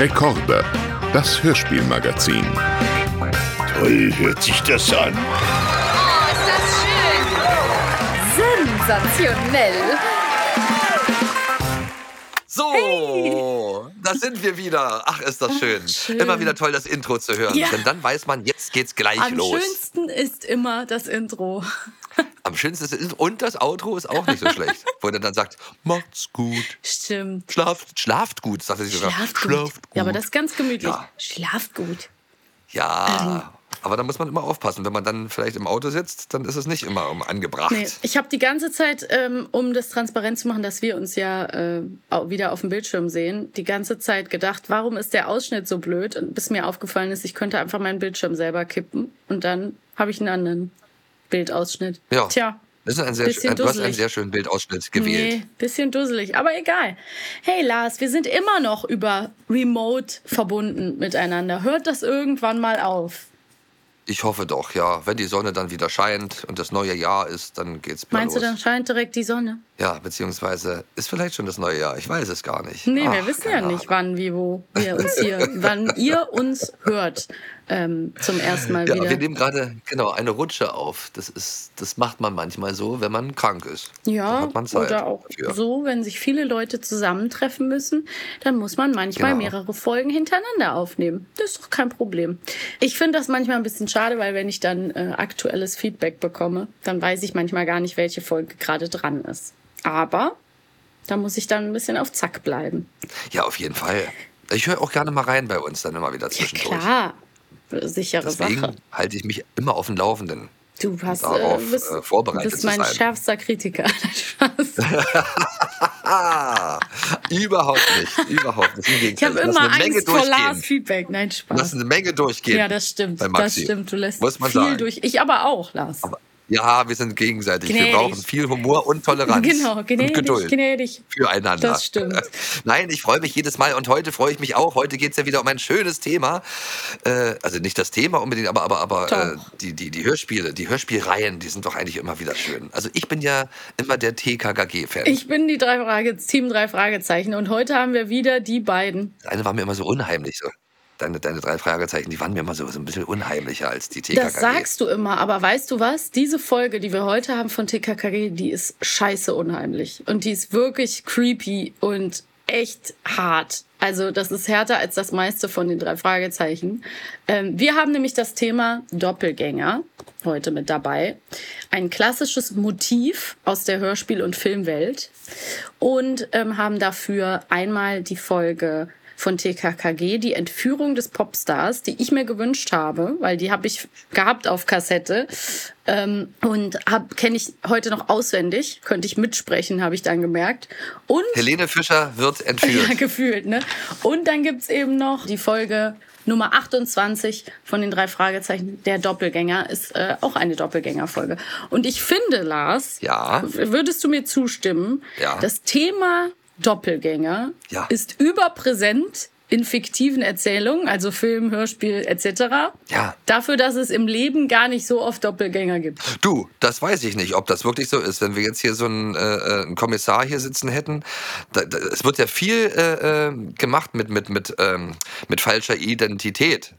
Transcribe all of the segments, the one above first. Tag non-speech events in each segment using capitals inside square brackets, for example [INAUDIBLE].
Rekorde, das Hörspielmagazin. Toll hört sich das an. Oh, ist das schön. Sensationell. So, da sind wir wieder. Ach, ist das schön. schön. Immer wieder toll, das Intro zu hören. Ja. Denn dann weiß man, jetzt geht's gleich Am los. schönsten ist immer das Intro. Am schönsten ist. Und das Outro ist auch nicht so schlecht. [LAUGHS] Wo er dann sagt, macht's gut. Stimmt. Schlaft, schlaft gut, sagt er sich sogar. Schlaft gut. Schlaft gut. Ja, aber das ist ganz gemütlich. Ja. Schlaft gut. Ja, aber da muss man immer aufpassen. Wenn man dann vielleicht im Auto sitzt, dann ist es nicht immer um angebracht. Nee, ich habe die ganze Zeit, ähm, um das transparent zu machen, dass wir uns ja äh, wieder auf dem Bildschirm sehen, die ganze Zeit gedacht, warum ist der Ausschnitt so blöd? Und bis mir aufgefallen ist, ich könnte einfach meinen Bildschirm selber kippen und dann habe ich einen anderen Bildausschnitt. Ja. Tja. Das ist ein sehr, Bisschen du hast einen sehr schönen Bildausschnitt gewählt. Nee, bisschen dusselig, aber egal. Hey Lars, wir sind immer noch über Remote verbunden miteinander. Hört das irgendwann mal auf? Ich hoffe doch, ja. Wenn die Sonne dann wieder scheint und das neue Jahr ist, dann geht's wieder Meinst los. du, dann scheint direkt die Sonne? Ja, beziehungsweise ist vielleicht schon das neue Jahr. Ich weiß es gar nicht. Nee, Ach, wir wissen ja nicht, wann, wie, wo [LAUGHS] wir uns hier, wann ihr uns hört ähm, zum ersten Mal Ja, wieder. wir nehmen gerade genau eine Rutsche auf. Das ist, das macht man manchmal so, wenn man krank ist. Ja, oder auch dafür. so, wenn sich viele Leute zusammentreffen müssen, dann muss man manchmal Genau. mehrere Folgen hintereinander aufnehmen. Das ist doch kein Problem. Ich finde das manchmal ein bisschen schade, weil wenn ich dann äh, aktuelles Feedback bekomme, dann weiß ich manchmal gar nicht, welche Folge gerade dran ist. Aber da muss ich dann ein bisschen auf Zack bleiben. Ja, auf jeden Fall. Ich höre auch gerne mal rein bei uns dann immer wieder Ja, zwischendurch. klar. Sichere Deswegen Sache. halte ich mich immer auf dem Laufenden. Du hast darauf, äh, bist, äh, vorbereitet bist mein schärfster Kritiker. [LAUGHS] [LAUGHS] Überhaupt nicht. Überhaupt nicht. Ich habe immer eine Menge Angst vor Lars. Feedback. Nein, Spaß. Lass eine Menge durchgehen. Ja, das stimmt. Das stimmt. Du lässt viel sagen. durch. Ich aber auch, Lars. Aber, ja, wir sind gegenseitig. Gnädig. Wir brauchen viel Humor und Toleranz. genau, und gnädig, Geduld. gnädig. füreinander. Das stimmt. [LAUGHS] Nein, ich freue mich jedes Mal und heute freue ich mich auch. Heute geht es ja wieder um ein schönes Thema. Äh, also nicht das Thema unbedingt, aber, aber, aber äh, die, die, die Hörspiele, die Hörspielreihen, die sind doch eigentlich immer wieder schön. Also ich bin ja immer der TKKG-Fan. Ich bin die drei Frage, Team drei Fragezeichen und heute haben wir wieder die beiden. Das eine war mir immer so unheimlich. So. Deine, deine drei Fragezeichen, die waren mir immer so, so ein bisschen unheimlicher als die TKKG. Das sagst du immer, aber weißt du was? Diese Folge, die wir heute haben von TKKG, die ist scheiße unheimlich und die ist wirklich creepy und echt hart. Also das ist härter als das meiste von den drei Fragezeichen. Ähm, wir haben nämlich das Thema Doppelgänger heute mit dabei. Ein klassisches Motiv aus der Hörspiel- und Filmwelt und ähm, haben dafür einmal die Folge von TKKG, die Entführung des Popstars, die ich mir gewünscht habe, weil die habe ich gehabt auf Kassette ähm, und kenne ich heute noch auswendig, könnte ich mitsprechen, habe ich dann gemerkt. Und Helene Fischer wird [LAUGHS] entführt. ja, gefühlt, ne? Und dann gibt's eben noch die Folge Nummer 28 von den drei Fragezeichen, der Doppelgänger, ist äh, auch eine Doppelgängerfolge. Und ich finde, Lars, Ja. würdest du mir zustimmen, Ja. das Thema Doppelgänger Ja. ist überpräsent in fiktiven Erzählungen, also Film, Hörspiel etc. Ja. Dafür, dass es im Leben gar nicht so oft Doppelgänger gibt. Du, das weiß ich nicht, ob das wirklich so ist. Wenn wir jetzt hier so einen, äh, äh, einen Kommissar hier sitzen hätten, da, da, es wird ja viel äh, äh, gemacht mit, mit, mit, ähm, mit falscher Identität.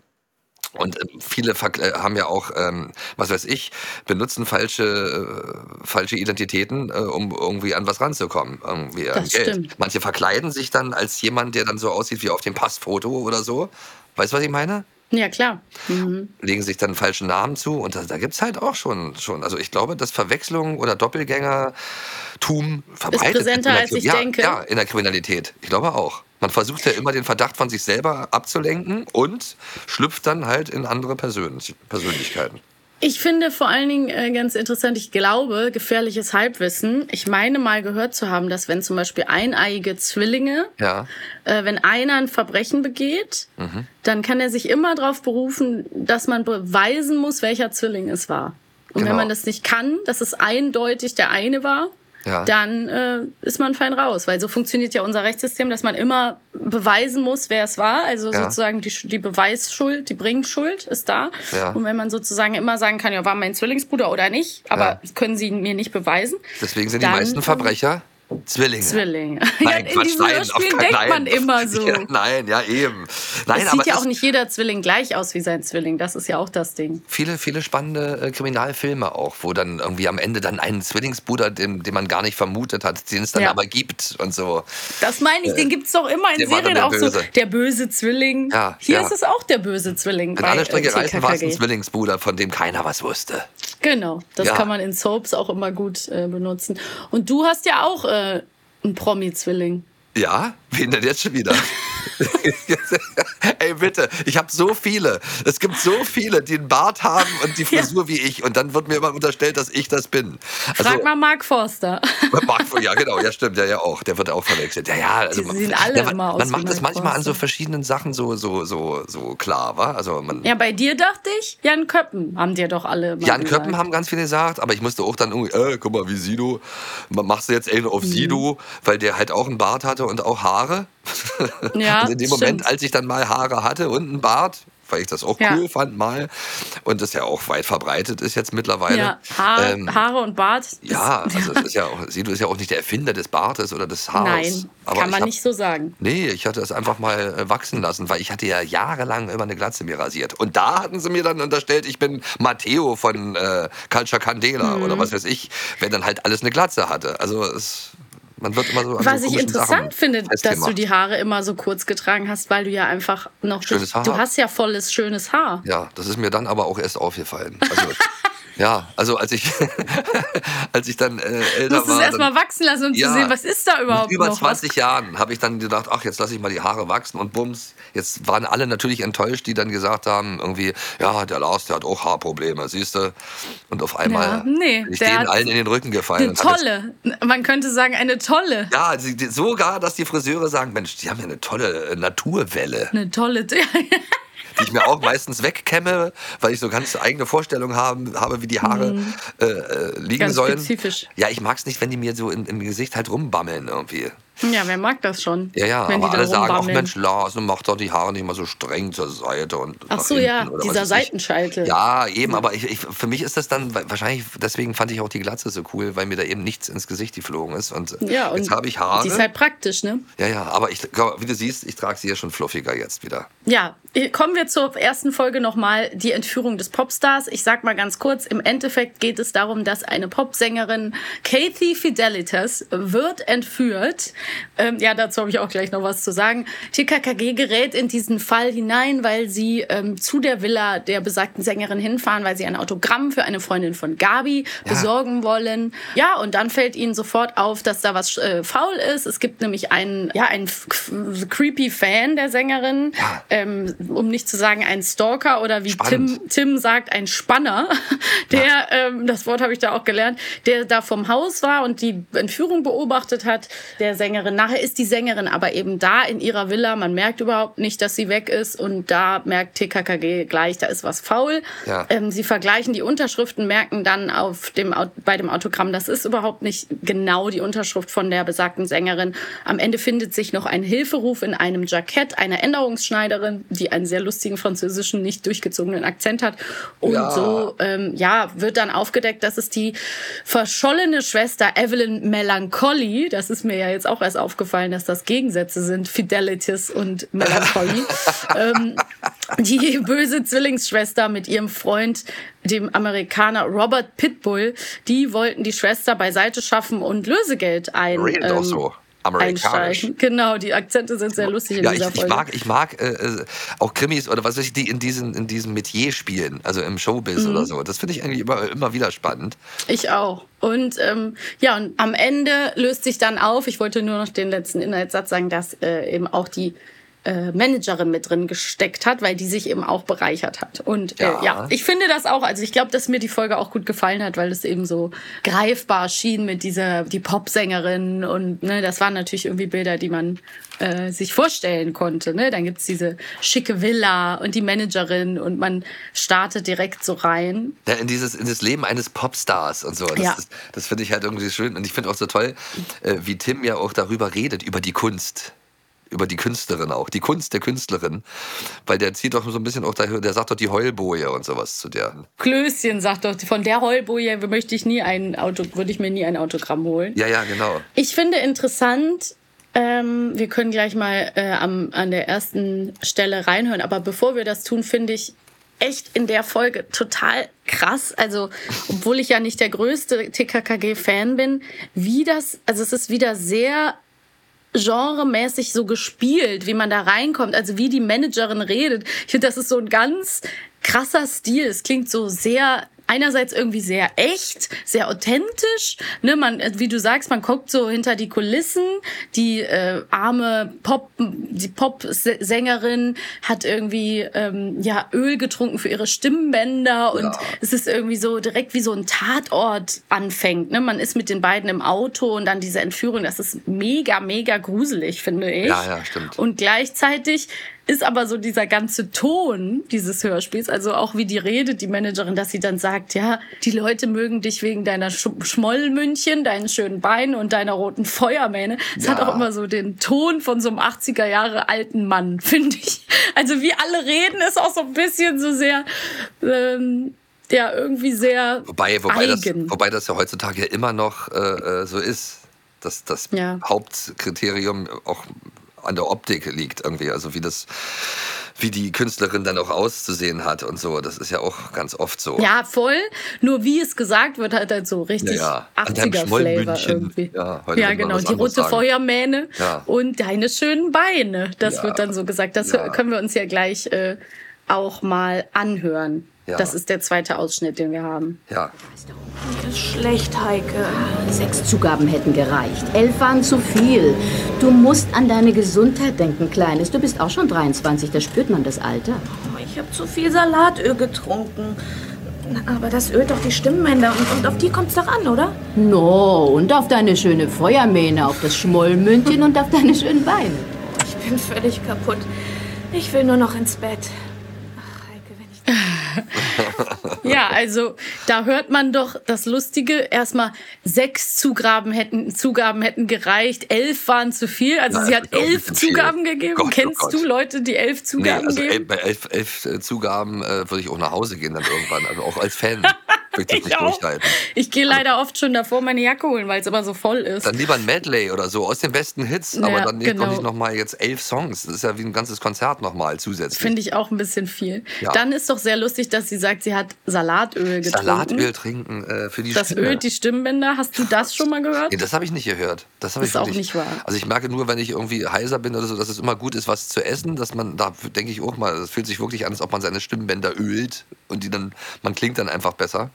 Und äh, viele äh, haben ja auch, ähm, was weiß ich, benutzen falsche, äh, falsche Identitäten, äh, um irgendwie an was ranzukommen. Irgendwie an Das Geld. stimmt. Manche verkleiden sich dann als jemand, der dann so aussieht wie auf dem Passfoto oder so. Weißt du, was ich meine? Ja, klar. Mhm. legen sich dann falschen Namen zu und da, da gibt es halt auch schon, schon. Also ich glaube, dass Verwechslung oder Doppelgängertum verbreitet präsenter, in der als ich ja, denke. Ja, in der Kriminalität. Ich glaube auch. Man versucht ja immer den Verdacht von sich selber abzulenken und schlüpft dann halt in andere Persön Persönlichkeiten. Ich finde vor allen Dingen äh, ganz interessant, ich glaube, gefährliches Halbwissen. Ich meine mal gehört zu haben, dass wenn zum Beispiel eineiige Zwillinge, Ja. äh, wenn einer ein Verbrechen begeht, Mhm. dann kann er sich immer darauf berufen, dass man beweisen muss, welcher Zwilling es war. Und wenn Genau. man das nicht kann, dass es eindeutig der eine war, Ja. dann äh, ist man fein raus. Weil so funktioniert ja unser Rechtssystem, dass man immer beweisen muss, wer es war. Also Ja. sozusagen die, die Beweisschuld, die Bringschuld ist da. Ja. Und wenn man sozusagen immer sagen kann, ja, war mein Zwillingsbruder oder nicht, aber können sie mir nicht beweisen. Deswegen sind die meisten Verbrecher Zwillinge. Zwillinge. [LAUGHS] Nein, ja, in Quatsch, diesen nein, Hörspielen denkt keinen- man nein. immer [LAUGHS] so. Ja, nein, ja eben. Nein, es aber sieht ja auch nicht jeder Zwilling gleich aus wie sein Zwilling. Das ist ja auch das Ding. viele, viele spannende äh, Kriminalfilme auch, wo dann irgendwie am Ende dann einen Zwillingsbruder, den, den man gar nicht vermutet hat, den es dann Ja. aber gibt und so. Das meine ich, den gibt es doch immer in der Serien auch so. Böse. Der böse Zwilling. Ja, Hier ist es auch der böse Zwilling. Wenn alle Stricke äh, reißen, war es ein. Zwillingsbruder, von dem keiner was wusste. Genau, das kann man in Soaps auch immer gut äh, benutzen. Und du hast ja auch äh, einen Promi-Zwilling. Ja? Wen denn jetzt schon wieder? [LAUGHS] Ey, bitte, ich habe so viele. Es gibt so viele, die einen Bart haben und die Frisur wie ich. Und dann wird mir immer unterstellt, dass ich das bin. Also, Frag mal Mark Forster. [LAUGHS] Mark, ja, genau, ja, stimmt, ja, ja auch. Der wird auch verwechselt. Ja, ja, also, Die sehen alle ja, man, immer aus Man macht das manchmal an so Forster. verschiedenen Sachen so, so, so, so klar, wa? Also man, Ja, bei dir dachte ich, Jan Köppen haben dir doch alle Jan gesagt. Köppen haben ganz viele gesagt, aber ich musste auch dann irgendwie, äh, guck mal, wie Sido. Machst du jetzt einen auf Mhm. Sido, weil der halt auch einen Bart hatte und auch Haare? Ja, und [LAUGHS] in dem Moment, stimmt. als ich dann mal Haare hatte und einen Bart, weil ich das auch Ja. cool fand mal und das ja auch weit verbreitet ist jetzt mittlerweile. Ja, Haar, ähm, Haare und Bart. ja, [LAUGHS] also es ist ja auch, Sido ist ja auch nicht der Erfinder des Bartes oder des Haares. Nein, aber kann man hab- nicht so sagen. Nee, ich hatte es einfach mal äh, wachsen lassen, weil ich hatte ja jahrelang immer eine Glatze mir rasiert. Und da hatten sie mir dann unterstellt, ich bin Matteo von äh, Culture Candela Mhm. oder was weiß ich, wenn dann halt alles eine Glatze hatte. Also es, man wird immer so Was ich interessant Sachen finde, dass du die Haare immer so kurz getragen hast, weil du ja einfach noch. Schönes Haar. Du hast ja volles, schönes Haar. Ja, das ist mir dann aber auch erst aufgefallen. Also, [LAUGHS] ja, also als ich, [LAUGHS] als ich dann äh, Du älter musst es war. erstmal dann- wachsen lassen, um Ja, zu sehen, was ist da überhaupt Mit über noch. 20 Jahren habe ich dann gedacht, ach, jetzt lasse ich mal die Haare wachsen und bums. Jetzt waren alle natürlich enttäuscht, die dann gesagt haben, irgendwie, ja, der Lars, der hat auch Haarprobleme, siehst du? Und auf einmal Ja, nee, bin ich der denen allen in den Rücken gefallen. Eine tolle. Man könnte sagen, eine tolle. Ja, sogar, dass die Friseure sagen, Mensch, die haben ja eine tolle Naturwelle, Eine tolle. [LAUGHS] die ich mir auch meistens wegkämme, weil ich so ganz eigene Vorstellungen haben, habe, wie die Haare äh, äh, liegen Mhm. Ganz sollen. spezifisch. Ja, ich mag es nicht, wenn die mir so in, im Gesicht halt rumbammeln irgendwie. Ja, wer mag das schon? Ja, ja, wenn aber alle sagen, ach rumbammeln. Mensch, Lars, du mach doch die Haare nicht mal so streng zur Seite und Ach so, ja, dieser. Seitenscheitel. Ja, eben, aber ich, ich, für mich ist das dann, wa- wahrscheinlich, deswegen fand ich auch die Glatze so cool, weil mir da eben nichts ins Gesicht geflogen ist. Und Ja, und jetzt habe ich Haare. Die ist halt praktisch, ne? ja, ja, aber ich, wie du siehst, ich trage sie ja schon fluffiger jetzt wieder. Ja, kommen wir zur ersten Folge nochmal, die Entführung des Popstars. Ich sag mal ganz kurz, im Endeffekt geht es darum, dass eine Popsängerin, Kathy Fidelitas, wird entführt. Ähm, ja, dazu habe ich auch gleich noch was zu sagen. TKKG gerät in diesen Fall hinein, weil sie ähm, zu der Villa der besagten Sängerin hinfahren, weil sie ein Autogramm für eine Freundin von Gabi besorgen wollen. Ja, und dann fällt ihnen sofort auf, dass da was äh, faul ist. Es gibt nämlich einen, ja, einen creepy Fan der Sängerin, Ja. ähm, um nicht zu sagen ein Stalker oder wie Spannend. Tim, Tim sagt, ein Spanner, [LAUGHS] der, ähm, das Wort habe ich da auch gelernt, der da vom Haus war und die Entführung beobachtet hat der Sängerin. Nachher ist die Sängerin aber eben da in ihrer Villa. Man merkt überhaupt nicht, dass sie weg ist und da merkt TKKG gleich, da ist was faul. Ja. Ähm, sie vergleichen die Unterschriften, merken dann auf dem, bei dem Autogramm, das ist überhaupt nicht genau die Unterschrift von der besagten Sängerin. Am Ende findet sich noch ein Hilferuf in einem Jackett einer Änderungsschneiderin, die einen sehr lustigen französischen, nicht durchgezogenen Akzent hat. Und Ja. so ähm, ja, wird dann aufgedeckt, dass es die verschollene Schwester Evelyn Melancholy, das ist mir ja jetzt auch erst aufgefallen, dass das Gegensätze sind, Fidelities und Melancholy, [LAUGHS] ähm, die böse Zwillingsschwester mit ihrem Freund, dem Amerikaner Robert Pitbull, die wollten die Schwester beiseite schaffen und Lösegeld ein. Redet auch ähm, so. Amerikanisch. einstreichen. Genau, die Akzente sind sehr lustig in Ja, ich, dieser ich Folge. mag, ich mag äh, äh, auch Krimis oder was weiß ich, die in diesen, in diesem Metier spielen, also im Showbiz Mhm. oder so. Das finde ich eigentlich immer, immer wieder spannend. Ich auch. Und ähm, ja, und am Ende löst sich dann auf, ich wollte nur noch den letzten Inhaltssatz sagen, dass äh, eben auch die äh, Managerin mit drin gesteckt hat, weil die sich eben auch bereichert hat. Und äh, Ja. ja. ich finde das auch, also ich glaube, dass mir die Folge auch gut gefallen hat, weil es eben so greifbar schien mit dieser, die Popsängerin und ne, das waren natürlich irgendwie Bilder, die man äh, sich vorstellen konnte. Ne? Dann gibt's diese schicke Villa und die Managerin und man startet direkt so rein. Ja, in dieses, in das Leben eines Popstars und so. Das, Ja. das, das finde ich halt irgendwie schön. Und ich finde auch so toll, äh, wie Tim ja auch darüber redet, über die Kunst. Über die Künstlerin auch, die Kunst der Künstlerin, weil der zieht doch so ein bisschen auch, der, der sagt doch die Heulboje und sowas zu der. Klößchen sagt doch, von der Heulboje möchte ich nie ein Auto, würde ich mir nie ein Autogramm holen. Ja, ja, genau. Ich finde interessant, ähm, wir können gleich mal äh, am, an der ersten Stelle reinhören, aber bevor wir das tun, finde ich echt in der Folge total krass. Also, obwohl ich ja nicht der größte TKKG-Fan bin, wie das, also es ist wieder sehr genremäßig so gespielt, wie man da reinkommt, also wie die Managerin redet. Ich finde, das ist so ein ganz krasser Stil. Es klingt so sehr einerseits irgendwie sehr echt, sehr authentisch. Ne, man, wie du sagst, man guckt so hinter die Kulissen. Die äh, arme Pop, die Pop-Sängerin hat irgendwie ähm, ja Öl getrunken für ihre Stimmbänder und ja. es ist irgendwie so direkt wie so ein Tatort anfängt. Ne? Man ist mit den beiden im Auto und dann diese Entführung. Das ist mega, mega gruselig, finde ich. Ja, ja, stimmt. Und gleichzeitig ist aber so dieser ganze Ton dieses Hörspiels, also auch wie die redet, die Managerin, dass sie dann sagt, ja, die Leute mögen dich wegen deiner Sch Schmollmündchen, deinen schönen Beinen und deiner roten Feuermähne. Es ja. hat auch immer so den Ton von so einem 80er Jahre alten Mann, [LAUGHS] finde ich. Also wie alle reden, ist auch so ein bisschen so sehr, ähm, ja, irgendwie sehr wobei, wobei eigen. Das, wobei das ja heutzutage immer noch äh, äh so ist. dass das ja. Hauptkriterium auch an der Optik liegt irgendwie, also wie das wie die Künstlerin dann auch auszusehen hat und so. Das ist ja auch ganz oft so. Ja, voll. Nur wie es gesagt wird, halt halt so richtig ja, ja. 80er-Flavor irgendwie. Ja, ja genau. Die rote sagen. Feuermähne ja. und deine schönen Beine. Das wird dann so gesagt. Das können wir uns ja gleich äh, auch mal anhören. Ja. Das ist der zweite Ausschnitt, den wir haben. Ja. Mir ist schlecht, Heike. Sechs Zugaben hätten gereicht. Elf waren zu viel. Du musst an deine Gesundheit denken, Kleines. Du bist auch schon 23, da spürt man das Alter. Oh, ich habe zu viel Salatöl getrunken. Aber das ölt doch die Stimmbänder und, und auf die kommt's doch an, oder? No, und auf deine schöne Feuermähne, auf das Schmollmündchen und auf deine schönen Beine. Ich bin völlig kaputt. Ich will nur noch ins Bett. [LAUGHS] ja, also da hört man doch das Lustige. Erstmal sechs Zugaben hätten, Zugaben hätten gereicht, elf waren zu viel. Also Nein, sie hat elf Zugaben viel. gegeben. Gott, oh Kennst oh du Leute, die elf Zugaben nee, also geben? Bei elf, elf, elf Zugaben äh, würde ich auch nach Hause gehen dann irgendwann. Also auch als Fan. [LAUGHS] Würde ich, ich durchhalten. Ich gehe leider oft schon davor meine Jacke holen, weil es immer so voll ist. Dann lieber ein Medley oder so aus den besten Hits, ja, aber dann nicht, genau. nicht nochmal jetzt elf Songs. Das ist ja wie ein ganzes Konzert nochmal zusätzlich. Finde ich auch ein bisschen viel. Ja. Dann ist doch sehr lustig, dass sie sagt, sie hat Salatöl getrunken. Salatöl trinken äh, für die Das Stimme. ölt die Stimmbänder. Hast du das schon mal gehört? Nee, das habe ich nicht gehört. Das, das ist auch nicht wahr. Also ich merke nur, wenn ich irgendwie heiser bin oder so, dass es immer gut ist, was zu essen, dass man, da denke ich auch mal, es fühlt sich wirklich an, als ob man seine Stimmbänder ölt und die dann, man klingt dann einfach besser.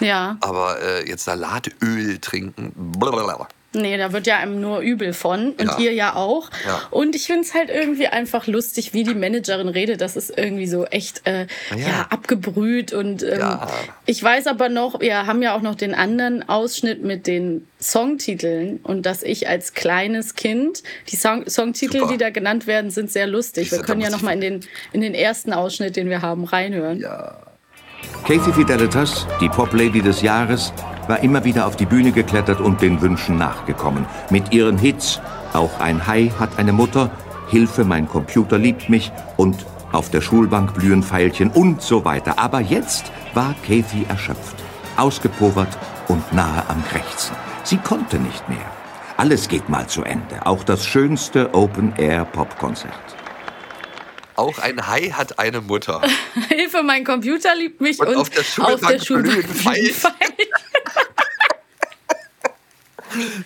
Ja. Aber äh, jetzt Salatöl trinken, blablabla. Nee, da wird ja einem nur übel von. Und ja. ihr ja auch. Ja. Und ich finde es halt irgendwie einfach lustig, wie die Managerin redet. Das ist irgendwie so echt äh, ja. ja. abgebrüht. Und ähm, ja. ich weiß aber noch, wir haben ja auch noch den anderen Ausschnitt mit den Songtiteln. Und dass ich als kleines Kind, die Song Songtitel, Super. die da genannt werden, sind sehr lustig. Wir können ja noch mal in den, in den ersten Ausschnitt, den wir haben, reinhören. Ja. Kathy Fidelitas, die Pop-Lady des Jahres, war immer wieder auf die Bühne geklettert und den Wünschen nachgekommen. Mit ihren Hits Auch ein Hai hat eine Mutter, Hilfe, mein Computer liebt mich und Auf der Schulbank blühen Pfeilchen und so weiter. Aber jetzt war Kathy erschöpft, ausgepowert und nahe am Krächzen. Sie konnte nicht mehr. Alles geht mal zu Ende, auch das schönste Open-Air-Popkonzert. Auch ein Hai hat eine Mutter. [LAUGHS] Hilfe, mein Computer liebt mich und, und auf der Schulbank, Schulbank Pfeil.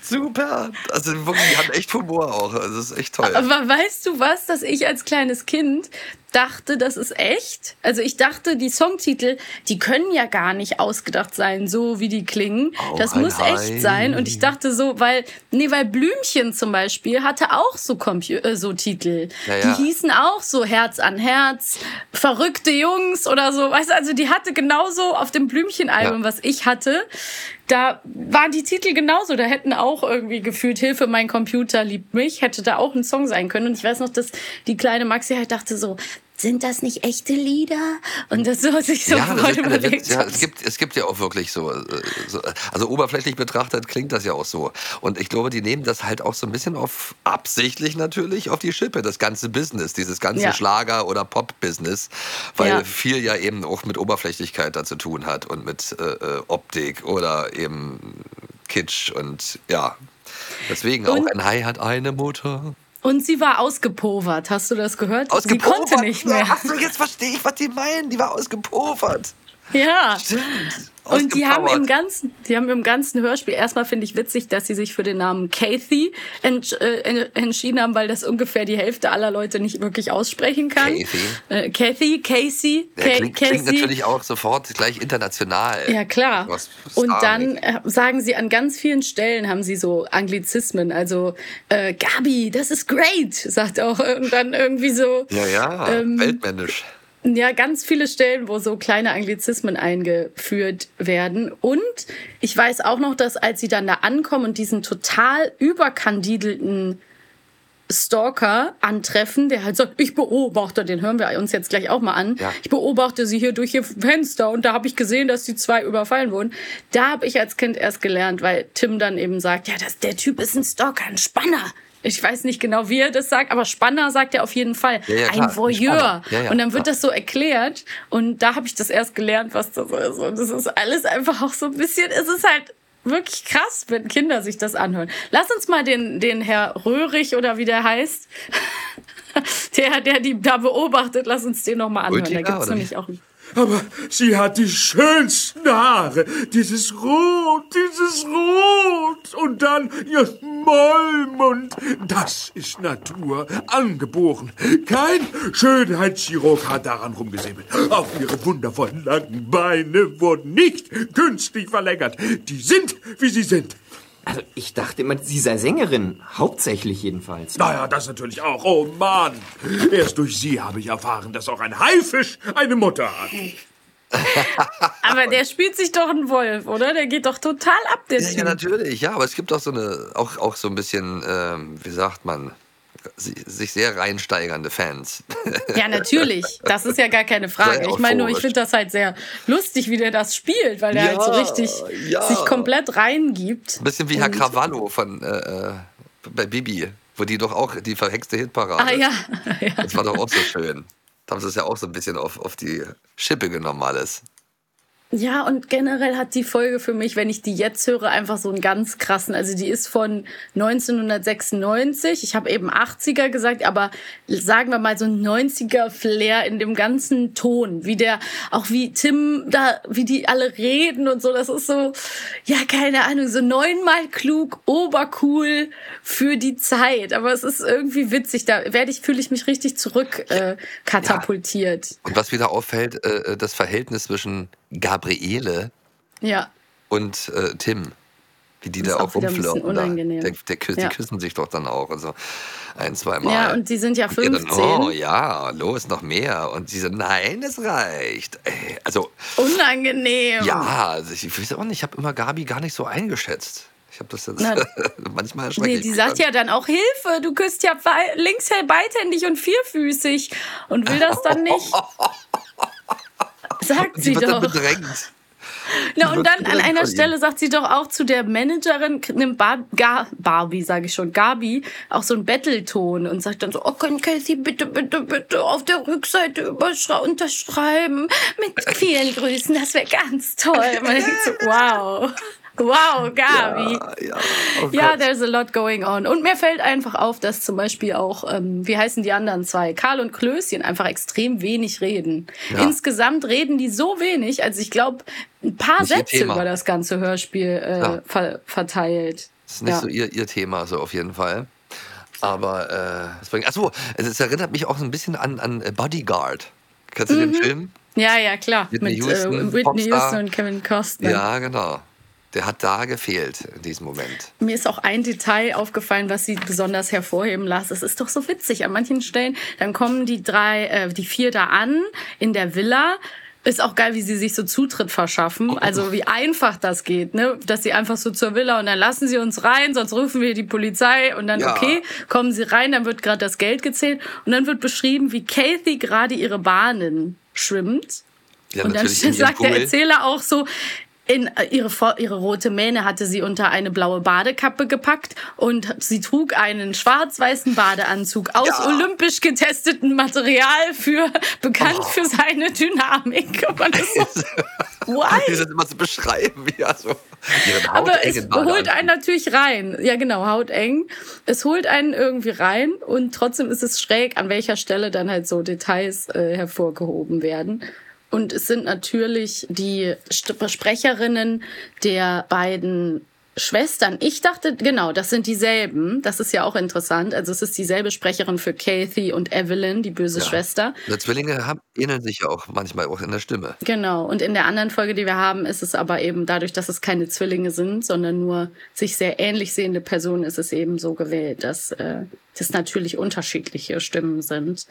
Super. Also wirklich, die haben echt Humor auch. Also das ist echt toll. Aber weißt du was, dass ich als kleines Kind dachte, das ist echt. Also ich dachte, die Songtitel, die können ja gar nicht ausgedacht sein, so wie die klingen. Oh, das muss Hai. echt sein. Und ich dachte so, weil, nee, weil Blümchen zum Beispiel hatte auch so, Compu äh, so Titel. Ja, ja. Die hießen auch so Herz an Herz, verrückte Jungs oder so. Weißt du, also die hatte genauso auf dem Blümchen-Album, ja. was ich hatte, da waren die Titel genauso. Da hätten auch irgendwie gefühlt Hilfe, mein Computer liebt mich, hätte da auch ein Song sein können. Und ich weiß noch, dass die kleine Maxi halt dachte so, sind das nicht echte Lieder? Und das so sich so Ja, überlegt Witz, ja, es, gibt, es gibt ja auch wirklich so, äh, so, also oberflächlich betrachtet klingt das ja auch so. Und ich glaube, die nehmen das halt auch so ein bisschen auf, absichtlich natürlich, auf die Schippe, das ganze Business, dieses ganze Ja. Schlager- oder Pop-Business, weil Ja. viel ja eben auch mit Oberflächlichkeit da zu tun hat und mit äh, äh, Optik oder eben Kitsch und ja. Deswegen auch Und- ein Hai hat eine Mutter. Und sie war ausgepovert. Hast du das gehört? Ausgepufert. Sie konnte nicht mehr. Ach so, jetzt verstehe ich, was die meinen. Die war ausgepufert. Ja. Stimmt. Und die haben, im ganzen, die haben im ganzen Hörspiel, erstmal finde ich witzig, dass sie sich für den Namen Kathy ent, äh, en- entschieden haben, weil das ungefähr die Hälfte aller Leute nicht wirklich aussprechen kann. Kathy. Äh, Kathy, Casey, Ka klingt, klingt natürlich auch sofort gleich international. Ja, klar. Und dann äh, sagen sie an ganz vielen Stellen, haben sie so Anglizismen. Also, äh, Gabi, das ist great, sagt auch. Und dann irgendwie so. Ja, ja, ähm, weltmännisch. Ja, ganz viele Stellen, wo so kleine Anglizismen eingeführt werden. Und ich weiß auch noch, dass als sie dann da ankommen und diesen total überkandidelten Stalker antreffen, der halt sagt, ich beobachte, den hören wir uns jetzt gleich auch mal an. Ja. Ich beobachte sie hier durch ihr Fenster und da habe ich gesehen, dass die zwei überfallen wurden. Da habe ich als Kind erst gelernt, weil Tim dann eben sagt, ja, das, der Typ ist ein Stalker, ein Spanner. Ich weiß nicht genau, wie er das sagt, aber Spanner sagt er auf jeden Fall. Ja, ja, klar, ein Voyeur. Ja, und dann wird klar. das so erklärt und da habe ich das erst gelernt, was das ist. Und das ist alles einfach auch so ein bisschen, es ist halt wirklich krass, wenn Kinder sich das anhören. Lass uns mal den, den Herr Röhrig oder wie der heißt, [LAUGHS] der, der die da beobachtet, lass uns den noch mal anhören. Rüttiger, da gibt's oder nämlich auch einen. Aber sie hat die schönsten Haare. Dieses Rot, dieses Rot. Und dann ihr Mollmund. Das ist Natur, angeboren. Kein Schönheitschirurg hat daran rumgesäbelt. Auch ihre wundervollen langen Beine wurden nicht künstlich verlängert. Die sind, wie sie sind. Also ich dachte immer, sie sei Sängerin. Hauptsächlich jedenfalls. Naja, das natürlich auch. Oh Mann. Erst durch sie habe ich erfahren, dass auch ein Haifisch eine Mutter hat. [LAUGHS] Aber der spielt sich doch einen Wolf, oder? Der geht doch total ab, der Ja, ja, natürlich, ja, aber es gibt auch so eine, auch, auch so ein bisschen, ähm, wie sagt man, sich sehr reinsteigernde Fans. Ja, natürlich. Das ist ja gar keine Frage. Ich meine nur, ich finde das halt sehr lustig, wie der das spielt, weil der Ja, halt so richtig ja. sich komplett reingibt. Ein bisschen wie Herr Und- Cravallo von äh, äh, bei Bibi, wo die doch auch die verhexte Hitparade. Ah ja. ja. Das war doch auch so schön. Da haben sie es ja auch so ein bisschen auf, auf die Schippe genommen alles. Ja, und generell hat die Folge für mich, wenn ich die jetzt höre, einfach so einen ganz krassen. Also die ist von 1996. Ich habe eben 80er gesagt, aber sagen wir mal so ein 90er Flair in dem ganzen Ton, wie der auch wie Tim da, wie die alle reden und so. Das ist so, ja keine Ahnung, so neunmal klug, obercool für die Zeit. Aber es ist irgendwie witzig. Da werde ich fühle ich mich richtig zurück äh, katapultiert. Und was wieder auffällt, äh, das Verhältnis zwischen Gabriele Ja. und äh, Tim. Wie die Das da auch rumflirten. da. Der, der, küss- Ja. Die küssen sich doch dann auch. Also ein, zwei Mal. Ja, und die sind ja Und ihr dann, 15. oh ja, los, noch mehr. Und sie so, nein, es reicht. Ey, also, Unangenehm. ja, also ich, ich weiß auch nicht, ich habe immer Gabi gar nicht so eingeschätzt. Ich habe das jetzt Na, [LAUGHS] manchmal erschreckt. Nee, die sagt ja dann auch Hilfe, du küsst ja links beidhändig und vierfüßig und will das dann nicht. [LAUGHS] Sagt Sie sie wird dann doch. bedrängt. Na, und dann an einer. Stelle sagt sie doch auch zu der Managerin, nimmt Bar Gar Barbie, sage ich schon, Gabi, auch so einen Bettelton und sagt dann so, oh, können Sie bitte, bitte, bitte auf der Rückseite unterschreiben mit vielen Grüßen, das wäre ganz toll. Man denkt so, [LAUGHS] wow. Wow, Gabi. Ja, ja. Ja, there's a lot going on. Und mir fällt einfach auf, dass zum Beispiel auch, ähm, wie heißen die anderen zwei? Karl und Klößchen einfach extrem wenig reden. Ja. Insgesamt reden die so wenig, also ich glaube, ein paar Nicht Sätze über das ganze Hörspiel äh, Ja. ver verteilt. Das ist nicht so ihr, ihr Thema, so auf jeden Fall. Aber, äh, bringt, achso, es es erinnert mich auch so ein bisschen an, an Bodyguard. Kennst du Mhm. den Film? Ja, ja, klar. Whitney Mit Houston, äh, Whitney Popstar. Houston und Kevin Costner. Ja, genau. Der hat da gefehlt in diesem Moment. Mir ist auch ein Detail aufgefallen, was sie besonders hervorheben las. Es ist doch so witzig. An manchen Stellen, dann kommen die drei, äh, die vier da an in der Villa. Ist auch geil, wie sie sich so Zutritt verschaffen. Also wie einfach das geht, ne? Dass sie einfach so zur Villa und dann lassen sie uns rein, sonst rufen wir die Polizei und dann, Ja. okay, kommen sie rein, dann wird gerade das Geld gezählt und dann wird beschrieben, wie Kathy gerade ihre Bahnen schwimmt. Ja, und dann sagt der. Erzähler auch so, in äh, ihre, ihre rote Mähne hatte sie unter eine blaue Badekappe gepackt und sie trug einen schwarz-weißen Badeanzug aus Ja. olympisch getestetem Material für bekannt für seine Dynamik. [LAUGHS] Und man ist so, sie das immer so beschreiben, wie also Aber es holt einen natürlich rein. Ja, genau, hauteng. Es holt einen irgendwie rein und trotzdem ist es schräg, an welcher Stelle dann halt so Details äh, hervorgehoben werden. Und es sind natürlich die Sprecherinnen der beiden Schwestern. Ich dachte, genau, das sind dieselben. Das ist ja auch interessant. Also es ist dieselbe Sprecherin für Kathy und Evelyn, die böse Ja. Schwester. Die Zwillinge haben, ähneln sich ja auch manchmal auch in der Stimme. Genau. Und in der anderen Folge, die wir haben, ist es aber eben dadurch, dass es keine Zwillinge sind, sondern nur sich sehr ähnlich sehende Personen, ist es eben so gewählt, dass äh, das natürlich unterschiedliche Stimmen sind.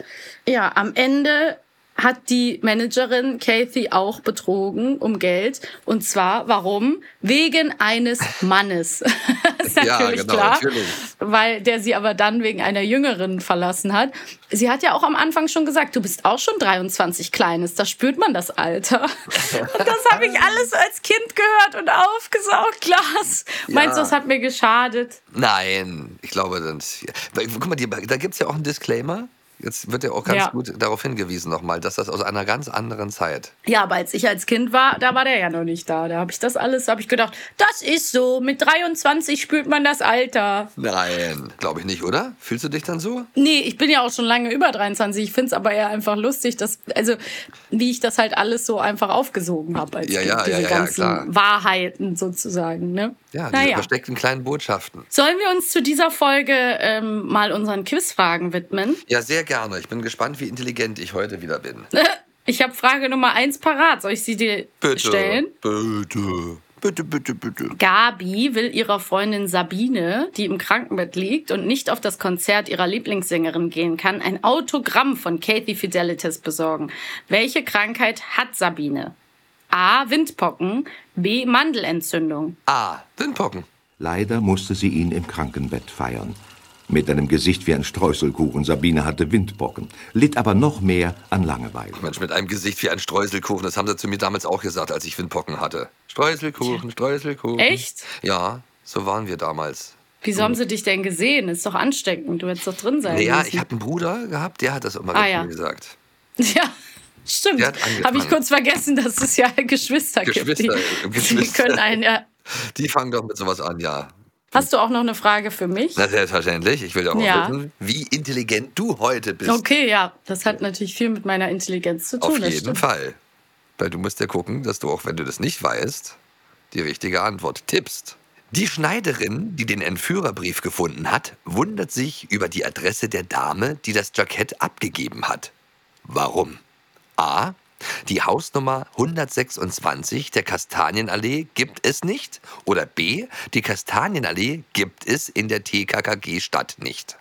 Ja, am Ende hat die Managerin Kathy auch betrogen um Geld. Und zwar, warum? Wegen eines Mannes. [LAUGHS] ist Ja, natürlich genau, klar. natürlich. Weil der sie aber dann wegen einer Jüngeren verlassen hat. Sie hat ja auch am Anfang schon gesagt, du bist auch schon 23 Kleines, da spürt man das Alter. [LAUGHS] Und das habe ich alles als Kind gehört und aufgesaugt, Glas. Meinst du, Ja. das hat mir geschadet? Nein, ich glaube, weil, guck mal, da gibt es ja auch einen Disclaimer. Jetzt wird ja auch ganz Ja. gut darauf hingewiesen nochmal, dass das aus einer ganz anderen Zeit. Ja, aber als ich als Kind war, da war der ja noch nicht da. Da habe ich das alles, habe ich gedacht, das ist so, mit 23 spürt man das Alter. Nein, glaube ich nicht, oder? Fühlst du dich dann so? Nee, ich bin ja auch schon lange über 23. Ich finde es aber eher einfach lustig, dass, also, wie ich das halt alles so einfach aufgesogen habe als Ja, Kind, ja, diese ja, ja, ganzen klar. Wahrheiten sozusagen, ne? Ja, naja. versteckten kleinen Botschaften. Sollen wir uns zu dieser Folge ähm, mal unseren Quizfragen widmen? Ja, sehr gerne. Ich bin gespannt, wie intelligent ich heute wieder bin. [LAUGHS] Ich habe Frage Nummer eins parat. Soll ich sie dir Bitte. stellen? Bitte. Bitte, bitte, bitte. Gabi will ihrer Freundin Sabine, die im Krankenbett liegt und nicht auf das Konzert ihrer Lieblingssängerin gehen kann, ein Autogramm von Kathy Fidelitas besorgen. Welche Krankheit hat Sabine? A. Windpocken. B. Mandelentzündung. Ah, Windpocken. Leider musste sie ihn im Krankenbett feiern. Mit einem Gesicht wie ein Streuselkuchen. Sabine hatte Windpocken, litt aber noch mehr an Langeweile. Mensch, mit einem Gesicht wie ein Streuselkuchen. Das haben sie zu mir damals auch gesagt, als ich Windpocken hatte. Streuselkuchen, Streuselkuchen. Echt? Ja, so waren wir damals. Wieso haben sie dich denn gesehen? Ist doch ansteckend. Du hättest doch drin sein Naja, müssen. ich habe einen Bruder gehabt, der hat das immer Ah, ja. gesagt. [LAUGHS] Ja, stimmt. Habe ich kurz vergessen, dass es ja Geschwister, [LAUGHS] Geschwister, gibt. Die, Geschwister. die können einen ja. Die fangen doch mit sowas an, ja. Hast du auch noch eine Frage für mich? Na, selbstverständlich. Ich will auch Ja. wissen, wie intelligent du heute bist. Okay, ja, das hat natürlich viel mit meiner Intelligenz zu tun. Auf jeden. Fall. Weil du musst ja gucken, dass du auch, wenn du das nicht weißt, die richtige Antwort tippst. Die Schneiderin, die den Entführerbrief gefunden hat, wundert sich über die Adresse der Dame, die das Jackett abgegeben hat. Warum? A. Die Hausnummer 126 der Kastanienallee gibt es nicht. Oder B. Die Kastanienallee gibt es in der TKKG-Stadt nicht.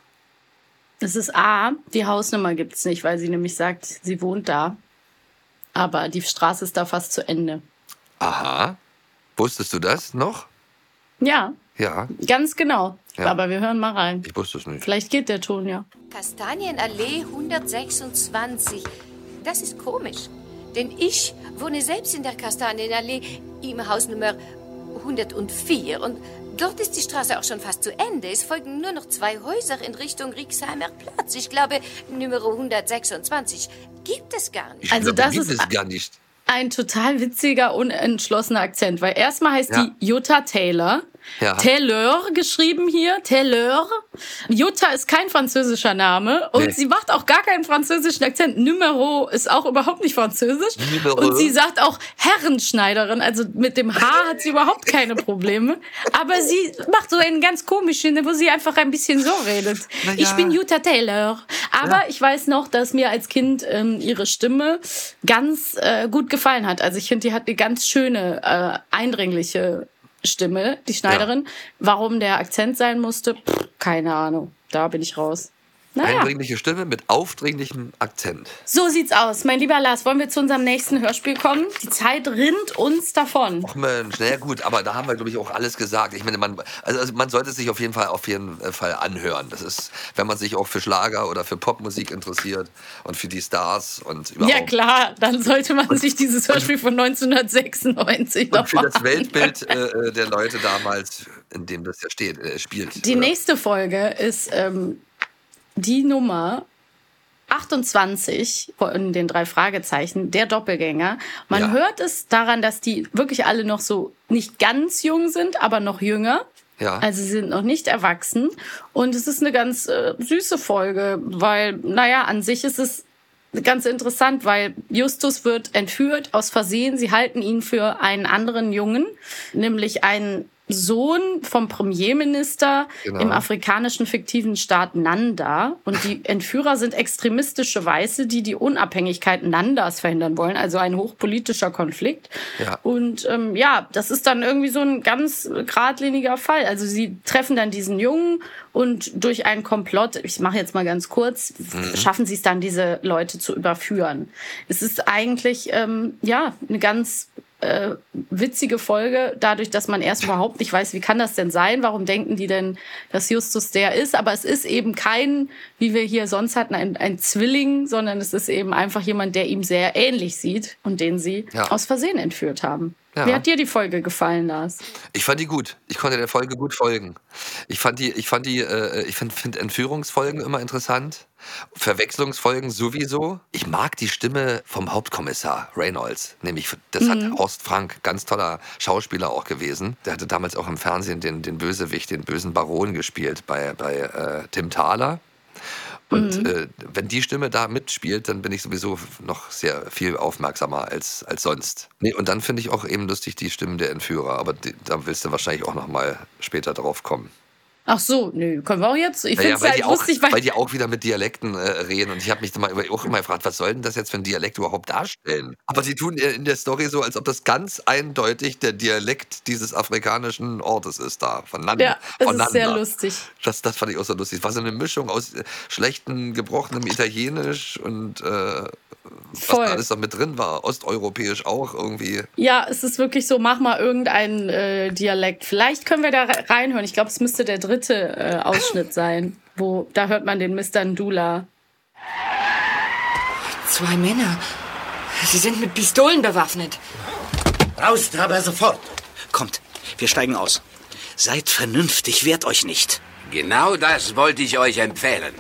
Es ist A, die Hausnummer gibt's nicht, weil sie nämlich sagt, sie wohnt da. Aber die Straße ist da fast zu Ende. Aha. Wusstest du das noch? Ja, Ja, ganz genau. Ja. Aber wir hören mal rein. ich wusste es nicht. Vielleicht geht der Ton ja. Kastanienallee 126. Das ist komisch. Denn ich wohne selbst in der Kastanienallee im Haus Nummer 104. Und dort ist die Straße auch schon fast zu Ende. Es folgen nur noch zwei Häuser in Richtung Rixheimer Platz. Ich glaube, Nummer 126 gibt es gar nicht. Ich Also glaube, das gibt ist- es gar nicht. Ein total witziger, unentschlossener Akzent, weil erstmal heißt Ja. die Jutta Taylor. Ja. Taylor geschrieben hier, Taylor. Jutta ist kein französischer Name und Nee. sie macht auch gar keinen französischen Akzent. Numero ist auch überhaupt nicht französisch. Numero. Und sie sagt auch Herrenschneiderin, also mit dem H hat sie überhaupt keine Probleme. Aber sie macht so einen ganz komischen, wo sie einfach ein bisschen so redet. Ja. Ich bin Jutta Taylor. Aber ich weiß noch, dass mir als Kind ähm, ihre Stimme ganz äh, gut gefallen hat. Also ich finde, die hat eine ganz schöne, äh, eindringliche Stimme, die Schneiderin. Warum der Akzent sein musste, pff, keine Ahnung. Da bin ich raus. Naja. Eindringliche Stimme mit aufdringlichem Akzent. So sieht's aus. Mein lieber Lars, wollen wir zu unserem nächsten Hörspiel kommen? Die Zeit rinnt uns davon. Ach Mensch, na ja, gut, aber da haben wir, glaube ich, auch alles gesagt. Ich meine, man, also, also man sollte es sich auf jeden Fall auf jeden Fall anhören. Das ist, wenn man sich auch für Schlager oder für Popmusik interessiert und für die Stars und überhaupt. Ja klar, dann sollte man sich dieses Hörspiel von 1996 und für das Weltbild äh, der Leute damals, in dem das ja steht, äh, spielt. Die oder? nächste Folge ist ähm, die Nummer 28 von den drei Fragezeichen, der Doppelgänger. Man Ja. hört es daran, dass die wirklich alle noch so nicht ganz jung sind, aber noch jünger. Ja. Also sie sind noch nicht erwachsen. Und es ist eine ganz äh, süße Folge, weil, naja, an sich ist es ganz interessant, weil Justus wird entführt aus Versehen. Sie halten ihn für einen anderen Jungen, nämlich einen Sohn vom Premierminister Genau. im afrikanischen fiktiven Staat Nanda. Und die [LAUGHS] Entführer sind extremistische Weiße, die die Unabhängigkeit Nandas verhindern wollen. Also ein hochpolitischer Konflikt. Ja. Und ähm, ja, das ist dann irgendwie so ein ganz geradliniger Fall. Also sie treffen dann diesen Jungen und durch einen Komplott, ich mache jetzt mal ganz kurz, schaffen sie es dann, diese Leute zu überführen. Es ist eigentlich ähm, ja eine ganz äh, witzige Folge, dadurch, dass man erst überhaupt nicht weiß, wie kann das denn sein? Warum denken die denn, dass Justus der ist? Aber es ist eben kein, wie wir hier sonst hatten, ein, ein Zwilling, sondern es ist eben einfach jemand, der ihm sehr ähnlich sieht und den sie Ja. aus Versehen entführt haben. Ja. Wie hat dir die Folge gefallen, Lars? Ich fand die gut. Ich konnte der Folge gut folgen. Ich fand die, ich fand die, äh, ich finde find Entführungsfolgen immer interessant. Verwechslungsfolgen sowieso. Ich mag die Stimme vom Hauptkommissar Reynolds. Nämlich, das hat Horst Frank, ganz toller Schauspieler auch gewesen. Der hatte damals auch im Fernsehen den, den Bösewicht, den bösen Baron gespielt bei, bei äh, Tim Thaler. Und äh, wenn die Stimme da mitspielt, dann bin ich sowieso noch sehr viel aufmerksamer als, als sonst. Nee, und dann finde ich auch eben lustig die Stimmen der Entführer, aber die, da willst du wahrscheinlich auch noch mal später drauf kommen. Ach so, nö, können wir auch jetzt. Ich Naja, finde es weil, halt auch, lustig, weil, weil die auch wieder mit Dialekten äh, reden und ich habe mich dann mal auch immer gefragt, was soll denn das jetzt für ein Dialekt überhaupt darstellen? Aber sie tun in der Story so, als ob das ganz eindeutig der Dialekt dieses afrikanischen Ortes ist da, von Nanda. ja, von ist sehr lustig. Das, das fand ich auch so lustig. Es war so eine Mischung aus äh, schlechtem, gebrochenem Italienisch und äh, was Voll. da alles da mit drin war. Osteuropäisch auch irgendwie. Ja, es ist wirklich so, mach mal irgendeinen äh, Dialekt. Vielleicht können wir da re- reinhören. Ich glaube, es müsste der dritte äh, Ausschnitt sein, wo da hört man den Mr. Ndula. Zwei Männer. Sie sind mit Pistolen bewaffnet. Raus, aber sofort. Kommt, wir steigen aus. Seid vernünftig, wehrt euch nicht. Genau das wollte ich euch empfehlen.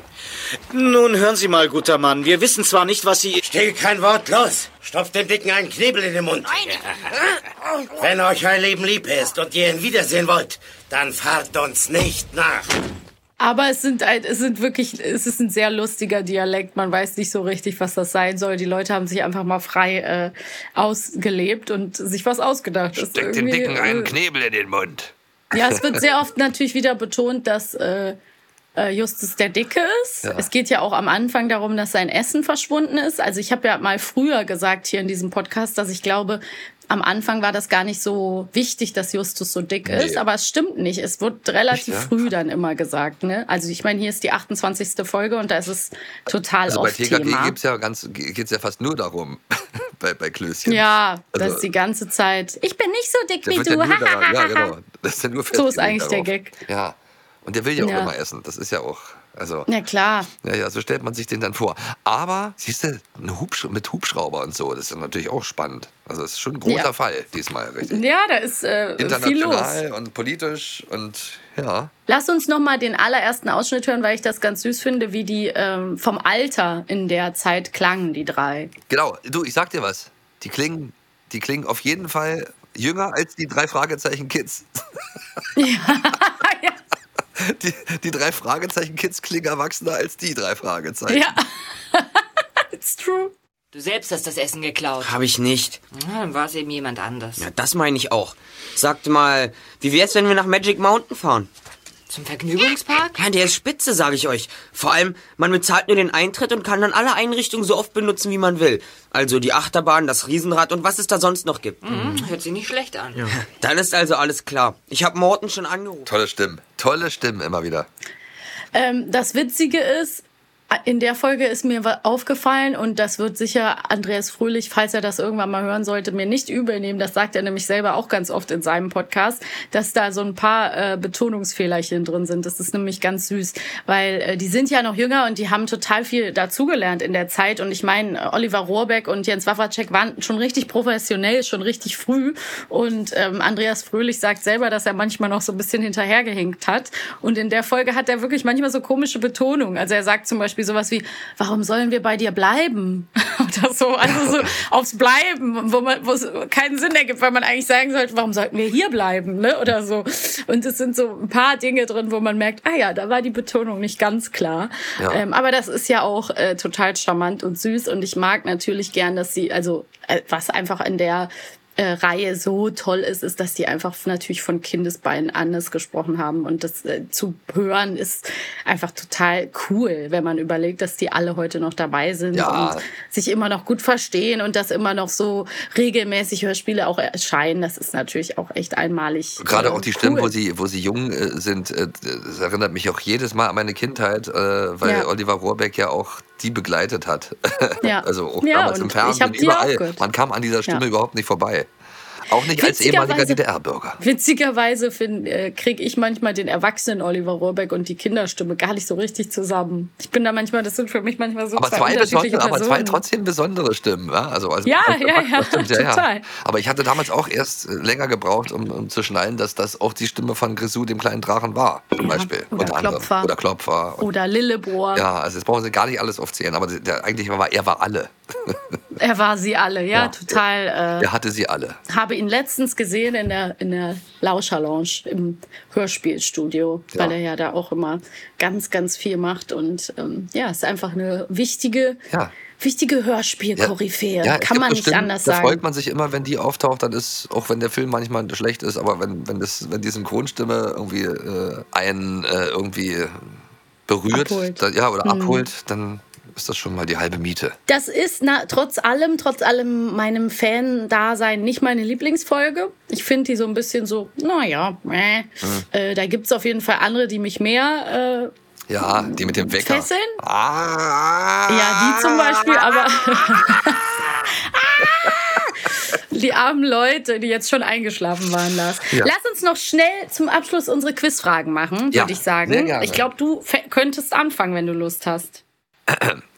Nun hören Sie mal, guter Mann. Wir wissen zwar nicht, was Sie. Still kein Wort, los! Stopft dem Dicken einen Knebel in den Mund. [LAUGHS] Wenn euch euer Leben lieb ist und ihr ihn wiedersehen wollt, dann fahrt uns nicht nach. Aber es sind, ein, es sind wirklich, es ist ein sehr lustiger Dialekt. Man weiß nicht so richtig, was das sein soll. Die Leute haben sich einfach mal frei äh, ausgelebt und sich was ausgedacht. Steckt dem Dicken einen äh, Knebel in den Mund. Ja, es wird sehr oft natürlich wieder betont, dass äh, äh, Justus der Dicke ist. Ja. Es geht ja auch am Anfang darum, dass sein Essen verschwunden ist. Also ich habe ja mal früher gesagt hier in diesem Podcast, dass ich glaube, am Anfang war das gar nicht so wichtig, dass Justus so dick Nee. ist, aber es stimmt nicht. Es wird relativ Nicht, ja? früh dann immer gesagt. Ne? Also ich meine, hier ist die 28. Folge und da ist es total Also bei oft TKG Thema. gibt's ja ganz, geht's ja fast nur darum, [LAUGHS] bei, bei Klößchen. Ja, das Also- ist die ganze Zeit. Ich bin nicht so dick Das wie du. ja nur [LAUGHS] daran, ja genau. Das ist ja nur So ist eigentlich der darauf. Gag. Ja. Und der will ja auch Ja. immer essen. Das ist ja auch, also. Ja klar. Ja, ja, so stellt man sich den dann vor. Aber, siehst du, Hubsch mit Hubschrauber und so, das ist natürlich auch spannend. Also, es ist schon ein großer Ja. Fall diesmal, richtig. Ja, da ist äh, viel los. International und politisch und ja. Lass uns noch mal den allerersten Ausschnitt hören, weil ich das ganz süß finde, wie die ähm, vom Alter in der Zeit klangen, die drei. Genau, du, ich sag dir was. Die klingen, die klingen auf jeden Fall jünger als die drei Fragezeichen Kids. [LAUGHS] [LAUGHS] Die, die drei Fragezeichen Kids klingen erwachsener als die drei Fragezeichen. Ja. [LAUGHS] It's true. Du selbst hast das Essen geklaut. Habe ich nicht. Na, Dann war es eben jemand anders. Ja, das meine ich auch. Sagt mal, wie wär's, wenn wir nach Magic Mountain fahren? Zum Vergnügungspark? Ja, der ist spitze, sage ich euch. Vor allem, man bezahlt nur den Eintritt und kann dann alle Einrichtungen so oft benutzen, wie man will. Also die Achterbahn, das Riesenrad und was es da sonst noch gibt. Hm, hört sich nicht schlecht an. [LAUGHS] Dann ist also alles klar. Ich habe Morten schon angerufen. Tolle Stimmen. Tolle Stimmen immer wieder. Ähm, das Witzige ist, in der Folge ist mir aufgefallen und das wird sicher Andreas Fröhlich, falls er das irgendwann mal hören sollte, mir nicht übel nehmen. Das sagt er nämlich selber auch ganz oft in seinem Podcast, dass da so ein paar äh, Betonungsfehlerchen drin sind. Das ist nämlich ganz süß, weil äh, die sind ja noch jünger und die haben total viel dazugelernt in der Zeit. Und ich meine, äh, Oliver Rohrbeck und Jens Wawacek waren schon richtig professionell, schon richtig früh. Und ähm, Andreas Fröhlich sagt selber, dass er manchmal noch so ein bisschen hinterhergehinkt hat. Und in der Folge hat er wirklich manchmal so komische Betonungen. Also er sagt zum Beispiel sowas wie, warum sollen wir bei dir bleiben? [LAUGHS] Oder so, also so aufs Bleiben, wo man, wo es keinen Sinn ergibt, weil man eigentlich sagen sollte, warum sollten wir hier bleiben, ne? Oder so. Und es sind so ein paar Dinge drin, wo man merkt, ah ja, da war die Betonung nicht ganz klar. Ja. Ähm, aber das ist ja auch äh, total charmant und süß und ich mag natürlich gern, dass sie, also äh, was einfach in der äh, Reihe so toll ist, ist, dass die einfach natürlich von Kindesbeinen anders gesprochen haben. Und das äh, zu hören ist einfach total cool, wenn man überlegt, dass die alle heute noch dabei sind Ja. und sich immer noch gut verstehen und dass immer noch so regelmäßig Hörspiele auch erscheinen. Das ist natürlich auch echt einmalig. Gerade äh, auch die Stimmen, cool. wo sie, wo sie jung äh, sind, äh, das erinnert mich auch jedes Mal an meine Kindheit, äh, weil Ja. Oliver Rohrbeck ja auch die begleitet hat. Ja. [LAUGHS] also auch Ja, damals im Fernsehen, überall. Man kam an dieser Stimme Ja. überhaupt nicht vorbei. Auch nicht als ehemaliger DDR-Bürger. Witzigerweise äh, kriege ich manchmal den erwachsenen Oliver Rohrbeck und die Kinderstimme gar nicht so richtig zusammen. Ich bin da manchmal, das sind für mich manchmal so Aber zwei zwei, unterschiedliche aber zwei trotzdem besondere Stimmen. Ja, also, also Ja, also, ja, ja, stimmt, ja, ja. [LAUGHS] total. Aber ich hatte damals auch erst äh, länger gebraucht, um, um zu schnallen, dass das auch die Stimme von Grisou, dem kleinen Drachen, war. Zum Beispiel. oder unter anderem. Klopfer. Oder Klopfer. Oder Lillebrohr. Ja, also jetzt brauchen Sie gar nicht alles aufzählen, aber der, eigentlich war er war alle. [LAUGHS] Er war sie alle, ja, Ja. total. Äh, Er hatte sie alle. Habe ihn letztens gesehen in der, in der Lauscherlounge im Hörspielstudio, Ja. weil er ja da auch immer ganz, ganz viel macht. Und ähm, ja, ist einfach eine wichtige, Ja. wichtige Hörspiel-Koryphäe. Ja, es Kann man so nicht anders Da sagen. freut man sich immer, wenn die auftaucht, dann ist, auch wenn der Film manchmal schlecht ist, aber wenn, wenn, das, wenn die Synchronstimme irgendwie äh, einen äh, irgendwie berührt, dann, ja, oder Mhm. abholt, dann ist das schon mal die halbe Miete. Das ist na, trotz allem, trotz allem meinem Fan-Dasein nicht meine Lieblingsfolge. Ich finde die so ein bisschen so, naja, äh. äh, da gibt's auf jeden Fall andere, die mich mehr Ja, die mit dem äh, Wecker. fesseln. Ah. Ja, die zum Beispiel, aber. [LAUGHS] Die armen Leute, die jetzt schon eingeschlafen waren, Lars. Ja. Lass uns noch schnell zum Abschluss unsere Quizfragen machen, Ja, würde ich sagen. Ich glaube, du könntest anfangen, wenn du Lust hast.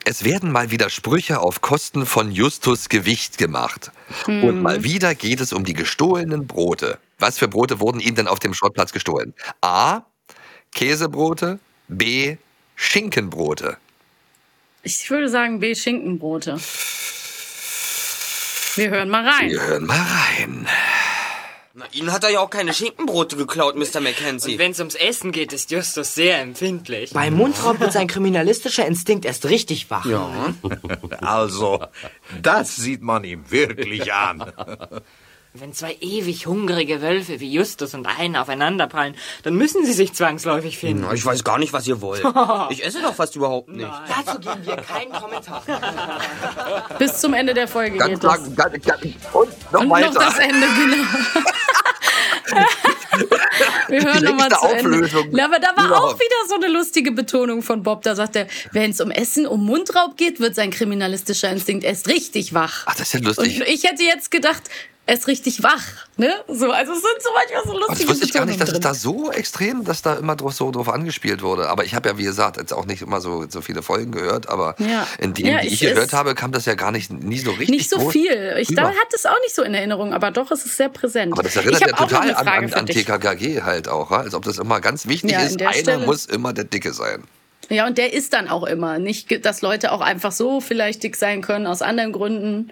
Es werden mal wieder Sprüche auf Kosten von Justus Gewicht gemacht. Hm. Und mal wieder geht es um die gestohlenen Brote. Was für Brote wurden ihm denn auf dem Schrottplatz gestohlen? A. Käsebrote. B. Schinkenbrote. Ich würde sagen B. Schinkenbrote. Wir hören mal rein. Wir hören mal rein. Na, Ihnen hat er ja auch keine Schinkenbrote geklaut, Mr. Mackenzie. Und wenn es ums Essen geht, ist Justus sehr empfindlich. Beim Mundraub wird sein kriminalistischer Instinkt erst richtig wach. Also, das sieht man ihm wirklich an. Wenn zwei ewig hungrige Wölfe wie Justus und einer aufeinanderprallen, dann müssen sie sich zwangsläufig finden. Na, ich weiß gar nicht, was ihr wollt. [LAUGHS] Ich esse doch fast überhaupt nicht. Dazu geben wir keinen Kommentar. [LAUGHS] Bis zum Ende der Folge Ganz geht das. lang, ganz, ganz, und noch Und weiter. noch das Ende, genau. [LAUGHS] Wir hören nochmal zu Ende. Auflösung Ja, aber da war auch überhaupt. wieder so eine lustige Betonung von Bob. Da sagt er, wenn es um Essen, um Mundraub geht, wird sein kriminalistischer Instinkt erst richtig wach. Ach, das ist ja lustig. Und ich hätte jetzt gedacht, erst richtig wach. Ne? So, also es sind so manchmal so lustige das wusste ich gar nicht, dass es da so extrem, dass da immer drauf, so drauf angespielt wurde. Aber ich habe ja, wie gesagt, jetzt auch nicht immer so, so viele Folgen gehört, aber Ja. in denen, Ja, die ich- gehört habe, kam das ja gar nicht, nie so richtig Nicht so viel. Ich da hatte es auch nicht so in Erinnerung, aber doch, es ist sehr präsent. Aber das erinnert ja total an, an, an. TKKG halt auch, als ob das immer ganz wichtig Ja, ist. der Einer Stelle- muss immer der Dicke sein. Ja, und der ist dann auch immer. Nicht, dass Leute auch einfach so vielleicht dick sein können, aus anderen Gründen.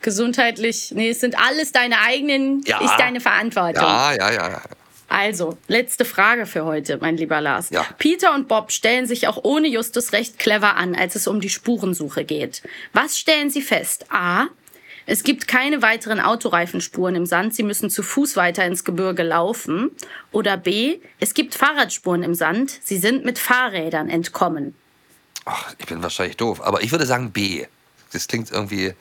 Gesundheitlich. Nee, es sind alles deine eigenen, Ja. ist deine Verantwortung. Ja, ja, ja. ja. Also, letzte Frage für heute, mein lieber Lars. Ja. Peter und Bob stellen sich auch ohne Justus recht clever an, als es um die Spurensuche geht. Was stellen sie fest? A. Es gibt keine weiteren Autoreifenspuren im Sand. Sie müssen zu Fuß weiter ins Gebirge laufen. Oder B. Es gibt Fahrradspuren im Sand. Sie sind mit Fahrrädern entkommen. Ach, ich bin wahrscheinlich doof. Aber ich würde sagen B. Das klingt irgendwie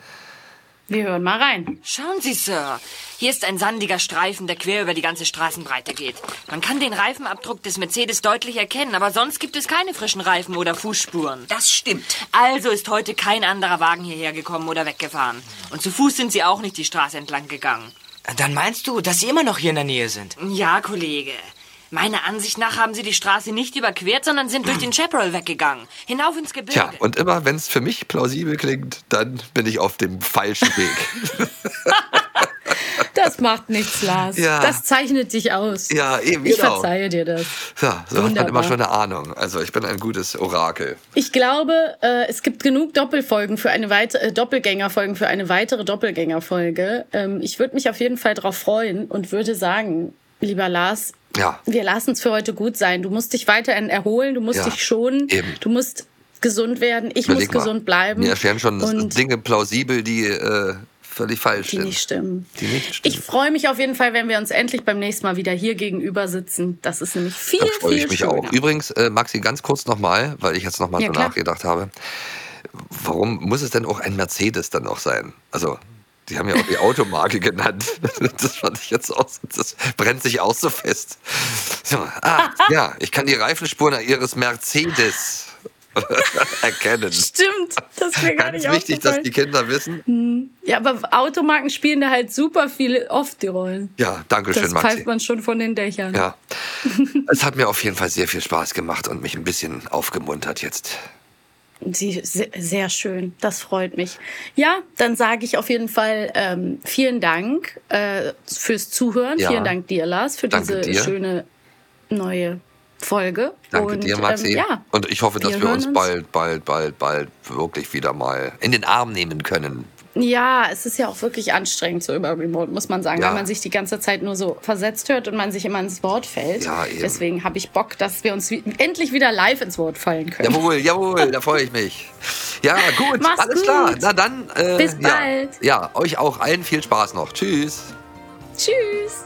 Wir hören mal rein. Schauen Sie, Sir. Hier ist ein sandiger Streifen, der quer über die ganze Straßenbreite geht. Man kann den Reifenabdruck des Mercedes deutlich erkennen, aber sonst gibt es keine frischen Reifen oder Fußspuren. Das stimmt. Also ist heute kein anderer Wagen hierher gekommen oder weggefahren. Und zu Fuß sind Sie auch nicht die Straße entlang gegangen. Dann meinst du, dass Sie immer noch hier in der Nähe sind? Ja, Kollege. Meiner Ansicht nach haben Sie die Straße nicht überquert, sondern sind durch den Chaparral weggegangen. Hinauf ins Gebirge. Tja, und immer wenn es für mich plausibel klingt, dann bin ich auf dem falschen Weg. [LAUGHS] [LAUGHS] Das macht nichts, Lars. Ja. Das zeichnet dich aus. Ja, eben, Ich genau. verzeihe dir das. Ja, so hat man Wunderbar. immer schon eine Ahnung. Also ich bin ein gutes Orakel. Ich glaube, äh, es gibt genug Doppelfolgen für eine weitere äh, Doppelgängerfolgen für eine weitere Doppelgängerfolge. Ähm, ich würde mich auf jeden Fall darauf freuen und würde sagen, lieber Lars, Ja. wir lassen es für heute gut sein. Du musst dich weiterhin erholen, du musst Ja, dich schonen, eben. du musst gesund werden, ich Überleg muss mal. gesund bleiben. Mir erscheinen schon und Dinge plausibel, die äh, völlig falsch die sind. nicht stimmen. Die nicht stimmen. Ich freue mich auf jeden Fall, wenn wir uns endlich beim nächsten Mal wieder hier gegenüber sitzen. Das ist nämlich viel, Da freue ich mich schöner. auch. Übrigens, äh, Maxi, ganz kurz nochmal, weil ich jetzt nochmal Ja, so klar. nachgedacht habe. Warum muss es denn auch ein Mercedes dann noch sein? Also, die haben ja auch die Automarke [LAUGHS] genannt. Das fand ich jetzt auch, das brennt sich auch so fest. So, ah, ja, ich kann die Reifenspuren ihres Mercedes [LAUGHS] erkennen. Stimmt, das mir gar Ganz nicht wichtig, dass die Kinder wissen. Hm. Ja, aber Automarken spielen da halt super viele oft die Rollen. Ja, danke schön, Das Maxi. pfeift man schon von den Dächern. Ja. Es hat mir auf jeden Fall sehr viel Spaß gemacht und mich ein bisschen aufgemuntert jetzt. Sie, sehr, schön, das freut mich. Ja, dann sage ich auf jeden Fall ähm, vielen Dank äh, fürs Zuhören. Ja. Vielen Dank dir, Lars, für Danke diese dir. schöne neue Folge. Danke Und, dir, Maxi. Ähm, ja, und ich hoffe, dass wir wir, uns uns. bald, bald, bald, bald wirklich wieder mal in den Arm nehmen können. Ja, es ist ja auch wirklich anstrengend so über Remote, muss man sagen, Ja. weil man sich die ganze Zeit nur so versetzt hört und man sich immer ins Wort fällt. Ja, eben. Deswegen habe ich Bock, dass wir uns wie, endlich wieder live ins Wort fallen können. Jawohl, jawohl, da freue ich mich. Ja, gut, Mach's alles gut. klar. Na dann. Äh, Bis ja. bald. Ja, euch auch allen viel Spaß noch. Tschüss. Tschüss.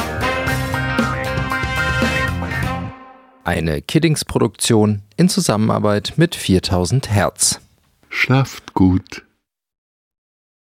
Eine Kiddings-Produktion in Zusammenarbeit mit 4000 Hertz. Schlaft gut.